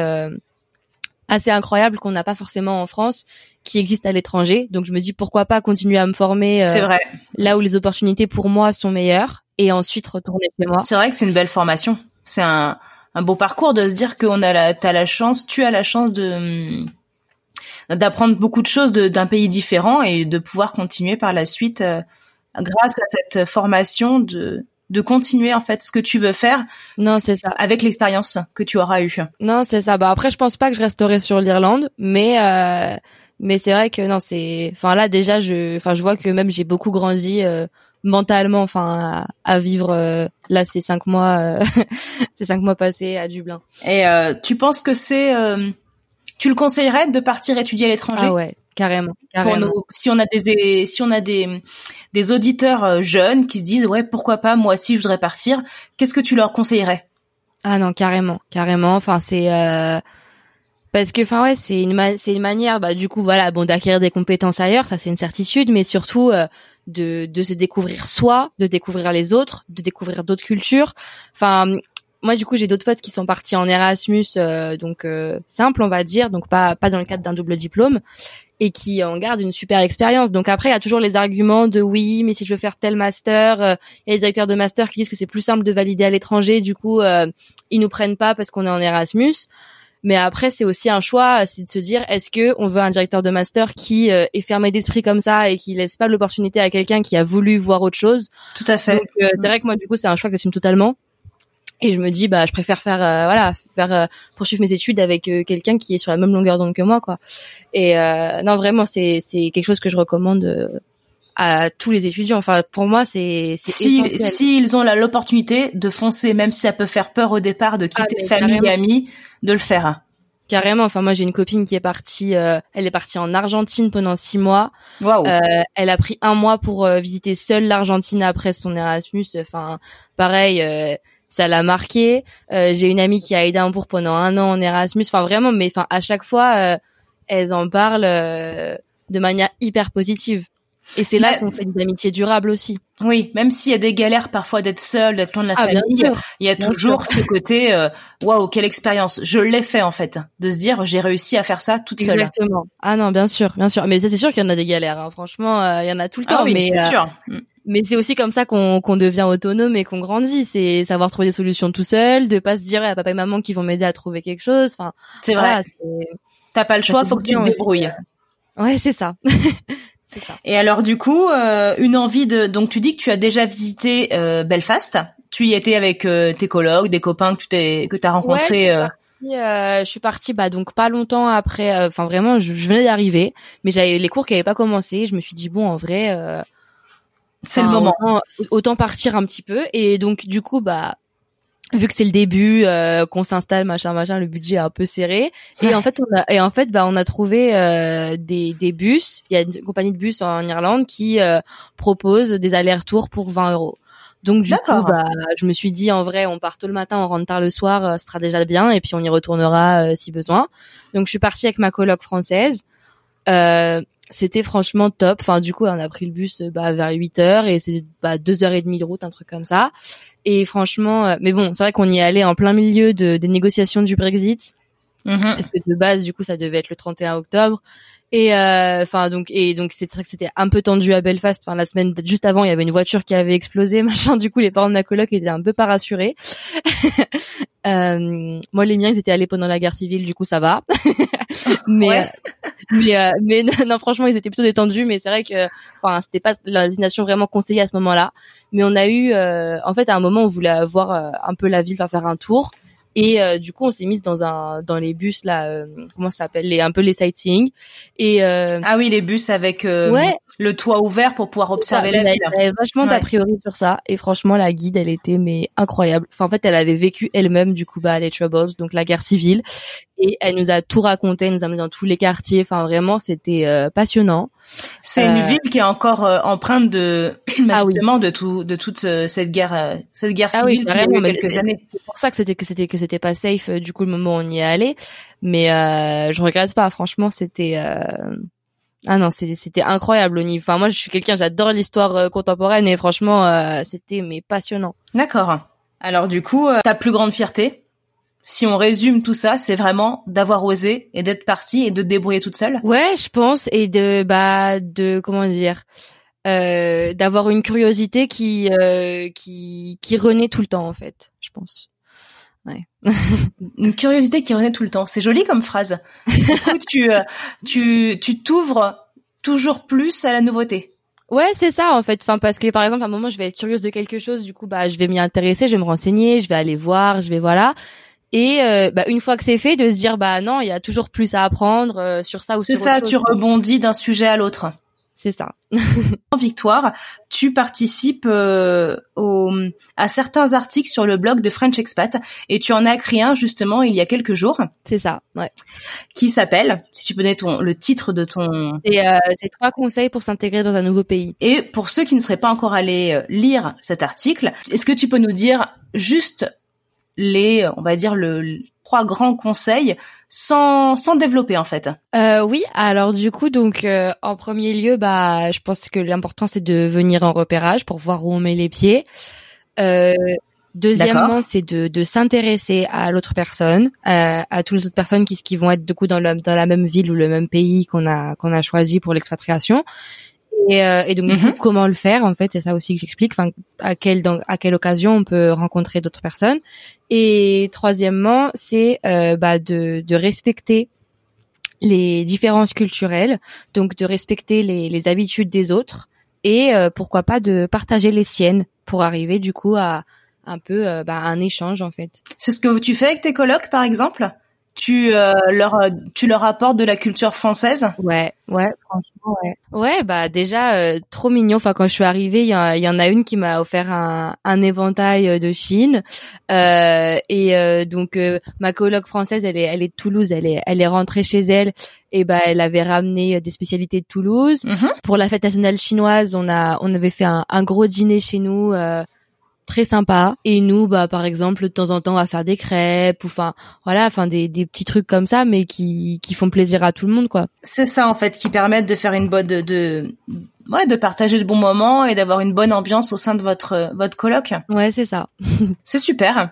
assez incroyables qu'on n'a pas forcément en France qui existent à l'étranger donc je me dis pourquoi pas continuer à me former vrai. là où les opportunités pour moi sont meilleures et ensuite retourner chez moi. C'est vrai que c'est une belle formation c'est un un beau parcours de se dire qu'on a la t'as la chance tu as la chance de d'apprendre beaucoup de choses d'un pays différent et de pouvoir continuer par la suite euh, grâce à cette formation de de continuer en fait ce que tu veux faire. Non, c'est ça. Avec l'expérience que tu auras eue. Non, c'est ça. Bah après, je pense pas que je resterai sur l'Irlande, mais euh, mais c'est vrai que non, c'est. Enfin là déjà, je, enfin je vois que même j'ai beaucoup grandi euh, mentalement, enfin à, vivre euh, là ces cinq mois, [LAUGHS] ces cinq mois passés à Dublin. Et tu penses que c'est tu le conseillerais de partir étudier à l'étranger? Ah ouais, carrément. carrément. Pour si on a des si on a des des auditeurs euh, jeunes qui se disent ouais pourquoi pas moi aussi je voudrais partir, qu'est-ce que tu leur conseillerais? Ah non carrément, carrément. Enfin c'est euh... parce que enfin ouais c'est une c'est une manière bah du coup voilà bon d'acquérir des compétences ailleurs ça c'est une certitude mais surtout euh, de de se découvrir soi, de découvrir les autres, de découvrir d'autres cultures. Enfin moi du coup j'ai d'autres potes qui sont partis en Erasmus euh, donc euh, simple on va dire donc pas pas dans le cadre d'un double diplôme et qui en gardent une super expérience. Donc après il y a toujours les arguments de oui mais si je veux faire tel master euh, il y a les directeurs de master qui disent que c'est plus simple de valider à l'étranger du coup ils nous prennent pas parce qu'on est en Erasmus. Mais après c'est aussi un choix c'est de se dire est-ce que on veut un directeur de master qui est fermé d'esprit comme ça et qui laisse pas l'opportunité à quelqu'un qui a voulu voir autre chose? Tout à fait. Donc c'est vrai que moi du coup c'est un choix que j'assume totalement et je me dis bah je préfère faire euh, voilà faire euh, poursuivre mes études avec euh, quelqu'un qui est sur la même longueur d'onde que moi quoi. Et non vraiment c'est c'est quelque chose que je recommande à tous les étudiants. Enfin pour moi c'est si s'ils ont l'opportunité de foncer même si ça peut faire peur au départ de quitter ah, famille et amis de le faire. Carrément. Enfin moi j'ai une copine qui est partie elle est partie en Argentine pendant six mois. Wow. elle a pris un mois pour visiter seule l'Argentine après son Erasmus. Enfin pareil ça l'a marqué. Euh, j'ai une amie qui a Édimbourg pendant un an en Erasmus. Enfin vraiment, mais enfin à chaque fois, euh, elles en parlent euh, de manière hyper positive. Et c'est là qu'on fait des amitiés durables aussi. Oui, même s'il y a des galères parfois d'être seul, d'être loin de la ah, famille, il y a toujours ce côté euh, waouh, quelle expérience. Je l'ai fait en fait, de se dire j'ai réussi à faire ça toute seule. Exactement. Ah non, bien sûr, bien sûr. Mais c'est sûr qu'il y en a des galères. Hein. Franchement, euh, il y en a tout le ah temps. oui, mais c'est sûr. Mais c'est aussi comme ça qu'on qu'on devient autonome et qu'on grandit. C'est savoir trouver des solutions tout seul, de pas se dire à papa et maman qui vont m'aider à trouver quelque chose. Enfin, c'est vrai. T'as pas le choix, faut que tu te débrouilles. Ouais, [LAUGHS] c'est ça. Et alors du coup, euh, une envie de donc tu dis que tu as déjà visité euh, Belfast. Tu y étais avec euh, tes collègues, des copains que tu t'es que t'as rencontrés. Ouais, je suis partie bah donc pas longtemps après. Enfin vraiment, je, venais d'arriver, mais j'avais les cours qui avaient pas commencé. Je me suis dit bon en vrai. C'est le moment. Autant, autant, partir un petit peu. Et donc du coup bah vu que c'est le début euh, qu'on s'installe machin machin le budget est un peu serré. Et en fait on a et en fait bah on a trouvé euh, des des bus. Il y a une compagnie de bus en Irlande qui euh, propose des allers-retours pour 20 euros. Donc du coup bah je me suis dit en vrai on part tôt le matin on rentre tard le soir ce sera déjà bien. Et puis on y retournera si besoin. Donc je suis partie avec ma coloc française c'était franchement top. Enfin, du coup, on a pris le bus bah, vers 8 heures et c'est bah, deux heures et demie de route, un truc comme ça. Et franchement, euh, mais bon, c'est vrai qu'on y est allé en plein milieu de, des négociations du Brexit. Mm-hmm. Parce que de base, du coup, ça devait être le 31 octobre. Et euh, enfin donc et donc c'est vrai que c'était un peu tendu à Belfast. Enfin la semaine juste avant, il y avait une voiture qui avait explosé, [LAUGHS] machin. Du coup, les parents de ma coloc étaient un peu pas rassurés. [LAUGHS] euh, moi, les miens, ils étaient allés pendant la guerre civile, du coup, ça va. [LAUGHS] [LAUGHS] mais mais euh, mais [LAUGHS] non, franchement, ils étaient plutôt détendus. Mais c'est vrai que enfin c'était pas la destination vraiment conseillée à ce moment-là. Mais on a eu euh, en fait à un moment, on voulait voir un peu la ville, faire un tour. Et euh, du coup, on s'est mise dans un dans les bus là, euh, comment ça s'appelle, les un peu les sightseeing. Et euh, ah oui, les bus avec ouais. Le toit ouvert pour pouvoir observer la ville. Elle avait vachement d'a priori sur ça. Et franchement, la guide, elle était mais incroyable. Enfin, en fait, elle avait vécu elle-même du coup bah les Troubles, donc la guerre civile et elle nous a tout raconté, elle nous a mis dans tous les quartiers. Enfin, vraiment, c'était euh, passionnant. C'est une euh, ville qui est encore euh, empreinte de [CLEARS THROAT] bah, ah justement de tout de toute cette guerre cette guerre ah civile qui a quelques années. C'est pour ça que c'était que c'était que c'était pas safe du coup le moment où on y est allé. Mais je regrette pas. Franchement, c'était ah non, c'était incroyable au niveau. Enfin, moi, je suis quelqu'un, j'adore l'histoire contemporaine et franchement, c'était mais passionnant. D'accord. Alors du coup, ta plus grande fierté si on résume tout ça, c'est vraiment d'avoir osé et d'être partie et de te débrouiller toute seule? Ouais, je pense et de bah de comment dire euh, d'avoir une curiosité qui euh, qui qui renaît tout le temps en fait, je pense. Ouais. une curiosité qui renaît tout le temps, c'est joli comme phrase. [LAUGHS] tu euh, tu tu t'ouvres toujours plus à la nouveauté. Ouais, c'est ça en fait. Enfin, parce que par exemple, à un moment, je vais être curieuse de quelque chose, du coup, bah, je vais m'y intéresser, je vais me renseigner, je vais aller voir, je vais voilà et euh, bah, une fois que c'est fait de se dire bah non il y a toujours plus à apprendre euh, sur ça ou sur ça tu rebondis d'un sujet à l'autre c'est ça. Victoire tu participes euh, au, à certains articles sur le blog de French Expat et tu en as écrit un justement il y a quelques jours. C'est ça ouais. Qui s'appelle si tu connais ton le titre de ton c'est trois conseils pour s'intégrer dans un nouveau pays. Et pour ceux qui ne seraient pas encore allés lire cet article est-ce que tu peux nous dire juste les, on va dire le trois grands conseils sans sans développer en fait. Euh, oui, alors du coup donc euh, en premier lieu bah je pense que l'important c'est de venir en repérage pour voir où on met les pieds. Euh, deuxièmement, c'est de, de s'intéresser à l'autre personne, à, à toutes les autres personnes qui, qui vont être du coup dans, le, dans la même ville ou le même pays qu'on a qu'on a choisi pour l'expatriation. Et, euh, et donc du coup, mhm. comment le faire en fait, c'est ça aussi que j'explique. Enfin, à quelle dans, à quelle occasion on peut rencontrer d'autres personnes. Et troisièmement, c'est euh, bah, de, de respecter les différences culturelles, donc de respecter les, les habitudes des autres et euh, pourquoi pas de partager les siennes pour arriver du coup à un peu euh, bah, un échange en fait. C'est ce que tu fais avec tes colocs par exemple? Tu euh, leur tu leur apportes de la culture française? Ouais, ouais, franchement, ouais. Ouais, bah déjà euh, trop mignon. Enfin, quand je suis arrivée, il y, y, en a une qui m'a offert un, un éventail euh, de Chine. Euh, et donc ma coloc française, elle est elle est de Toulouse. Elle est elle est rentrée chez elle. Et bah elle avait ramené des spécialités de Toulouse. Mm-hmm. Pour la fête nationale chinoise, on a on avait fait un, un gros dîner chez nous très sympa. Et nous, bah par exemple, de temps en temps, on va faire des crêpes, ou enfin voilà, enfin des, des petits trucs comme ça, mais qui qui font plaisir à tout le monde, quoi. C'est ça en fait, qui permettent de faire une bonne de, de ouais, de partager de bons moments et d'avoir une bonne ambiance au sein de votre votre coloc. Ouais, c'est ça. [LAUGHS] c'est super.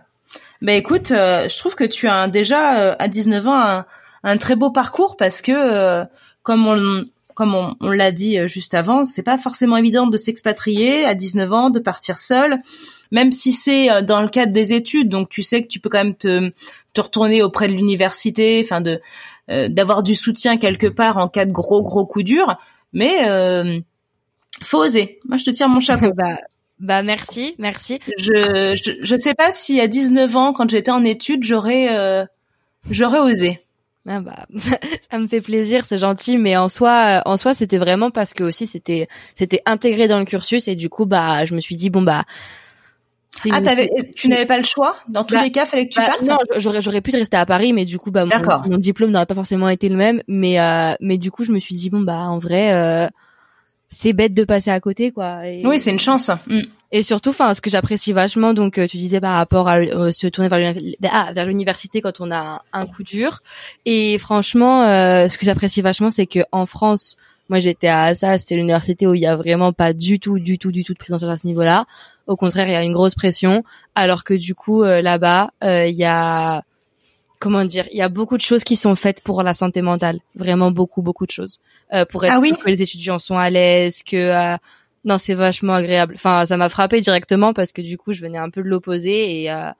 Ben écoute, euh, je trouve que tu as déjà euh, à 19 ans un, un, très beau parcours parce que euh, comme on comme on, on l'a dit juste avant, c'est pas forcément évident de s'expatrier à 19 ans, de partir seul, même si c'est dans le cadre des études. Donc tu sais que tu peux quand même te te retourner auprès de l'université, enfin de d'avoir du soutien quelque part en cas de gros gros coup dur. Mais faut oser. Moi, je te tire mon chapeau. [LAUGHS] bah, bah merci, merci. Je, je je sais pas si à 19 ans, quand j'étais en études, j'aurais euh, j'aurais osé. Ah bah, [LAUGHS] ça me fait plaisir, c'est gentil, mais en soi, en soi, c'était vraiment parce que aussi c'était c'était intégré dans le cursus et du coup, bah, je me suis dit bon bah. Ah, t'avais, tu n'avais pas le choix? Dans tous bah, les cas, fallait que tu bah, partes? Non, j'aurais j'aurais pu rester à Paris, mais du coup, bah, mon, mon diplôme n'aurait pas forcément été le même. Mais euh, mais du coup, je me suis dit bon bah, en vrai. Euh, c'est bête de passer à côté quoi. oui, c'est une chance. Mm. Et surtout, enfin, ce que j'apprécie vachement, donc euh, tu disais par rapport à euh, se tourner ah, vers l'université quand on a un, coup dur. Et franchement, euh, ce que j'apprécie vachement, c'est que en France, moi j'étais à Assas, c'est l'université où il y a vraiment pas du tout, du tout, du tout de prise en charge à ce niveau-là. Au contraire, il y a une grosse pression, alors que du coup là-bas, il y a comment dire, il y a beaucoup de choses qui sont faites pour la santé mentale, vraiment beaucoup beaucoup de choses, euh, pour être ah oui que les étudiants sont à l'aise, que euh, non c'est vachement agréable. Enfin ça m'a frappé directement parce que du coup je venais un peu de l'opposé et euh,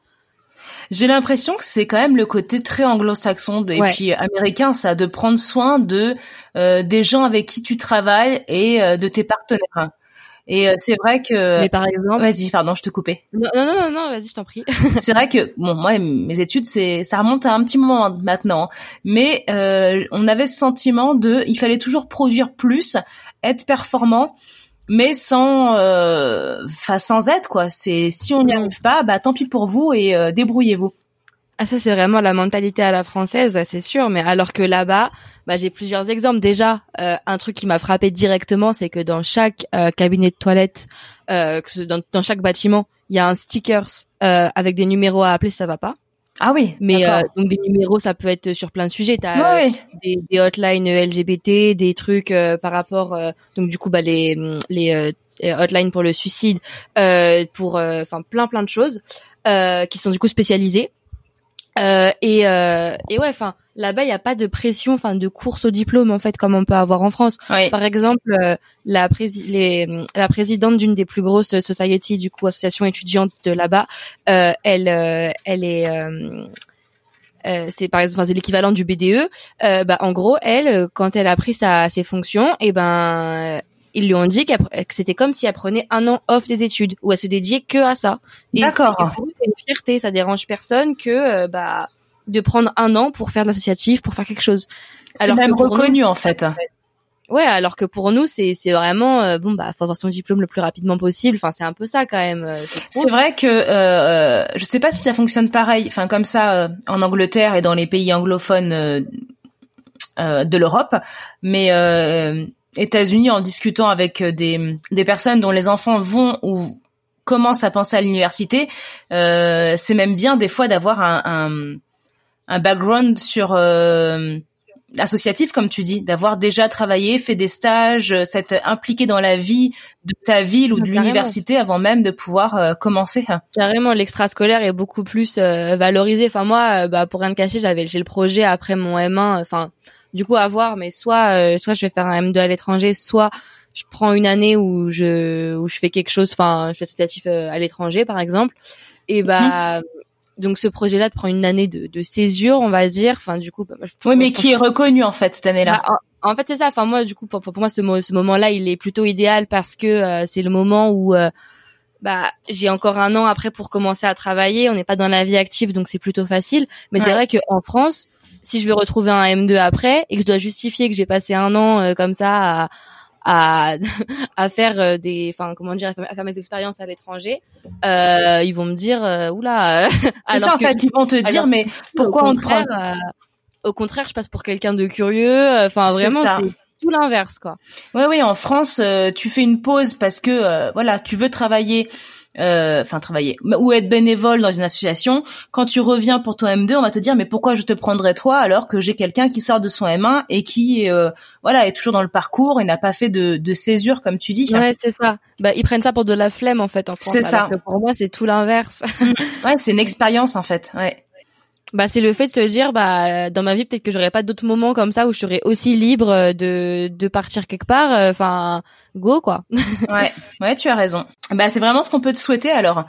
j'ai l'impression que c'est quand même le côté très anglo-saxon et puis américain, ça, de prendre soin de euh, des gens avec qui tu travailles et de tes partenaires. Et euh, c'est vrai que. Mais par exemple. Vas-y, pardon, je te coupais. Non, non, non, non, vas-y, je t'en prie. [LAUGHS] c'est vrai que bon, moi, mes études, c'est, ça remonte à un petit moment maintenant, mais euh, on avait ce sentiment de, il fallait toujours produire plus, être performant, mais sans, euh, enfin, sans être quoi. C'est si on n'y arrive pas, bah tant pis pour vous et euh, débrouillez-vous. Ah ça c'est vraiment la mentalité à la française, c'est sûr. Mais alors que là-bas, bah, j'ai plusieurs exemples. Déjà, euh, un truc qui m'a frappé directement, c'est que dans chaque euh, cabinet de toilette, euh, dans, dans, chaque bâtiment, il y a un stickers euh, avec des numéros à appeler, ça va pas. Ah oui. Mais euh, donc des numéros, ça peut être sur plein de sujets. T'as oui. des, des hotlines LGBT, des trucs par rapport, donc du coup bah les les hotlines pour le suicide, pour enfin plein plein de choses qui sont du coup spécialisées. Euh, et, euh, et ouais, enfin là-bas il n'y a pas de pression, enfin de course au diplôme en fait comme on peut avoir en France. Par exemple, euh, la, les, la présidente d'une des plus grosses society du coup association étudiante de là-bas, euh, elle euh, elle est c'est par exemple c'est l'équivalent du BDE. bah en gros elle quand elle a pris sa ses fonctions, et eh ben ils lui ont dit que c'était comme si elle prenait un an off des études où elle se dédiait que à ça. D'accord. C'est une fierté, ça dérange personne que euh, bah de prendre un an pour faire de l'associatif, pour faire quelque chose. C'est même reconnu en fait. Ouais, alors que pour nous c'est c'est vraiment euh, bon bah faut avoir son diplôme le plus rapidement possible. Enfin c'est un peu ça quand même. Euh, c'est vrai que euh, je sais pas si ça fonctionne pareil. Enfin comme ça en Angleterre et dans les pays anglophones de l'Europe, mais États-Unis en discutant avec euh, des, des personnes dont les enfants vont ou commencent à penser à l'université, euh, c'est même bien des fois d'avoir un, un, un, background sur euh, associatif, comme tu dis, d'avoir déjà travaillé, fait des stages, euh, s'être impliqué dans la vie de ta ville ou de l'université avant même de pouvoir euh, commencer. Carrément, l'extrascolaire est beaucoup plus valorisé. Enfin moi, bah, pour rien te cacher, j'avais j'ai le projet après mon M1. Enfin du coup à voir mais soit euh, soit je vais faire un M2 à l'étranger soit je prends une année où je où je fais quelque chose enfin je fais associatif euh, à l'étranger par exemple. Et bah mhm. donc ce projet là te prend une année de, de césure on va dire. Enfin du coup bah, oui mais qui est reconnu en fait cette année là bah, en, fait c'est ça. Enfin moi du coup pour, pour moi ce, ce moment là il est plutôt idéal parce que euh, c'est le moment où bah j'ai encore un an après pour commencer à travailler. On n'est pas dans la vie active donc c'est plutôt facile. Mais c'est vrai que en France si je vais retrouver un M2 après et que je dois justifier que j'ai passé un an euh, comme ça à à, [LAUGHS] à faire euh, des enfin comment dire à faire mes expériences à l'étranger euh, ils vont me dire euh, oula [LAUGHS] c'est ça en fait ils vont te dire mais pourquoi on te prend au contraire je passe pour quelqu'un de curieux enfin vraiment c'est tout l'inverse quoi. Oui oui en France tu fais une pause parce que voilà tu veux travailler euh, enfin travailler ou être bénévole dans une association, quand tu reviens pour ton M2, on va te dire mais pourquoi je te prendrais toi alors que j'ai quelqu'un qui sort de son M1 et qui euh, voilà est toujours dans le parcours et n'a pas fait de, de césure comme tu dis. Ouais, c'est ça. Bah ils prennent ça pour de la flemme en fait en France. C'est ça. Que pour moi c'est tout l'inverse. [LAUGHS] ouais, c'est une expérience en fait. Ouais. Bah c'est le fait de se dire bah dans ma vie peut-être que j'aurais pas d'autres moments comme ça où je serais aussi libre de de partir quelque part enfin go quoi. [LAUGHS] ouais, ouais, tu as raison. Bah c'est vraiment ce qu'on peut te souhaiter alors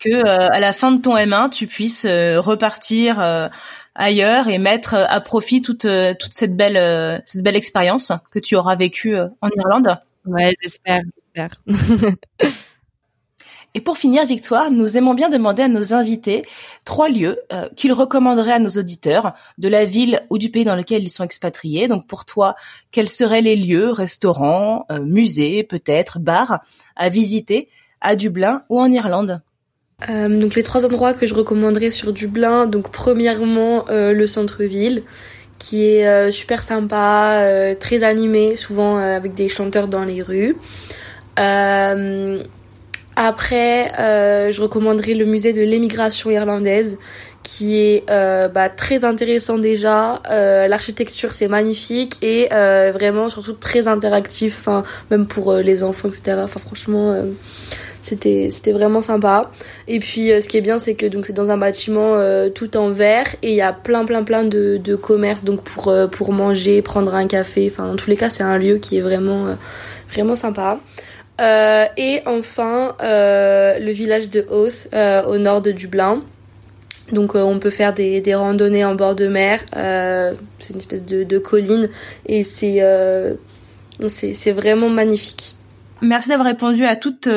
que euh, à la fin de ton M1, tu puisses euh, repartir euh, ailleurs et mettre à profit toute toute cette belle cette belle expérience que tu auras vécue en Irlande. Ouais, j'espère, j'espère. [LAUGHS] Et pour finir, Victoire, nous aimons bien demander à nos invités trois lieux euh, qu'ils recommanderaient à nos auditeurs de la ville ou du pays dans lequel ils sont expatriés. Donc pour toi, quels seraient les lieux, restaurants, euh, musées, peut-être, bars à visiter à Dublin ou en Irlande? Euh, donc les trois endroits que je recommanderais sur Dublin, donc premièrement le centre-ville qui est super sympa, très animé, souvent avec des chanteurs dans les rues. Après, euh, je recommanderais le musée de l'émigration irlandaise, qui est euh, bah, très intéressant déjà. Euh, L'architecture c'est magnifique et vraiment surtout très interactif, même pour les enfants, etc. Enfin franchement, c'était c'était vraiment sympa. Et puis ce qui est bien, c'est que donc c'est dans un bâtiment tout en verre et il y a plein plein plein de, de commerces donc pour pour manger, prendre un café. Enfin tous les cas, c'est un lieu qui est vraiment vraiment sympa. Euh, et enfin, euh, le village de Oath, euh, au nord de Dublin. Donc on peut faire des, des, randonnées en bord de mer. c'est une espèce de, de colline et c'est c'est vraiment magnifique. Merci d'avoir répondu à toutes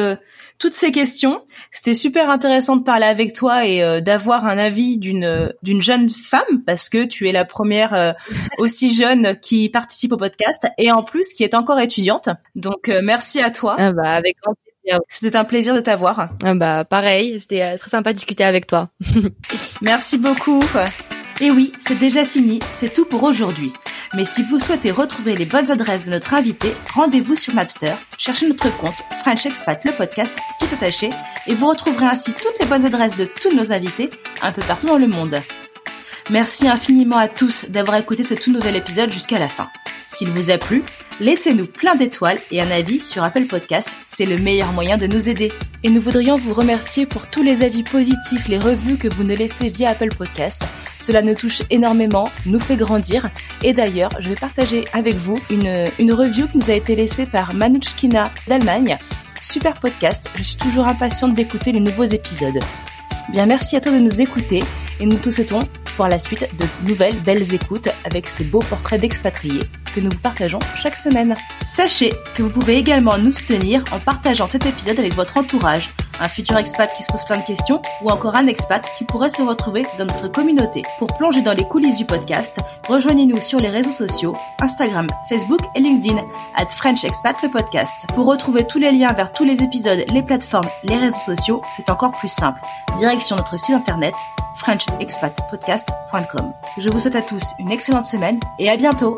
toutes ces questions. C'était super intéressant de parler avec toi et euh, d'avoir un avis d'une d'une jeune femme parce que tu es la première euh, [LAUGHS] aussi jeune qui participe au podcast et en plus qui est encore étudiante. Donc euh, merci à toi. Ah bah avec grand plaisir. C'était un plaisir de t'avoir. Ah bah pareil, c'était très sympa de discuter avec toi. [LAUGHS] merci beaucoup. Et oui, c'est déjà fini, c'est tout pour aujourd'hui. Mais si vous souhaitez retrouver les bonnes adresses de notre invité, rendez-vous sur Mapster, cherchez notre compte French Expat le podcast tout attaché et vous retrouverez ainsi toutes les bonnes adresses de tous nos invités un peu partout dans le monde. Merci infiniment à tous d'avoir écouté ce tout nouvel épisode jusqu'à la fin. S'il vous a plu, laissez-nous plein d'étoiles et un avis sur Apple Podcast, c'est le meilleur moyen de nous aider. Et nous voudrions vous remercier pour tous les avis positifs, les revues que vous nous laissez via Apple Podcast. Cela nous touche énormément, nous fait grandir. Et d'ailleurs, je vais partager avec vous une, une review qui nous a été laissée par Manuchkina d'Allemagne. Super podcast, je suis toujours impatiente d'écouter les nouveaux épisodes. Bien, merci à toi de nous écouter et nous te souhaitons pour la suite de nouvelles belles écoutes avec ces beaux portraits d'expatriés que nous vous partageons chaque semaine. Sachez que vous pouvez également nous soutenir en partageant cet épisode avec votre entourage, un futur expat qui se pose plein de questions ou encore un expat qui pourrait se retrouver dans notre communauté. Pour plonger dans les coulisses du podcast, rejoignez-nous sur les réseaux sociaux, Instagram, Facebook et LinkedIn, at French Expat. Pour retrouver tous les liens vers tous les épisodes, les plateformes, les réseaux sociaux, c'est encore plus simple. Direction notre site internet frenchexpatpodcast.com. Je vous souhaite à tous une excellente semaine et à bientôt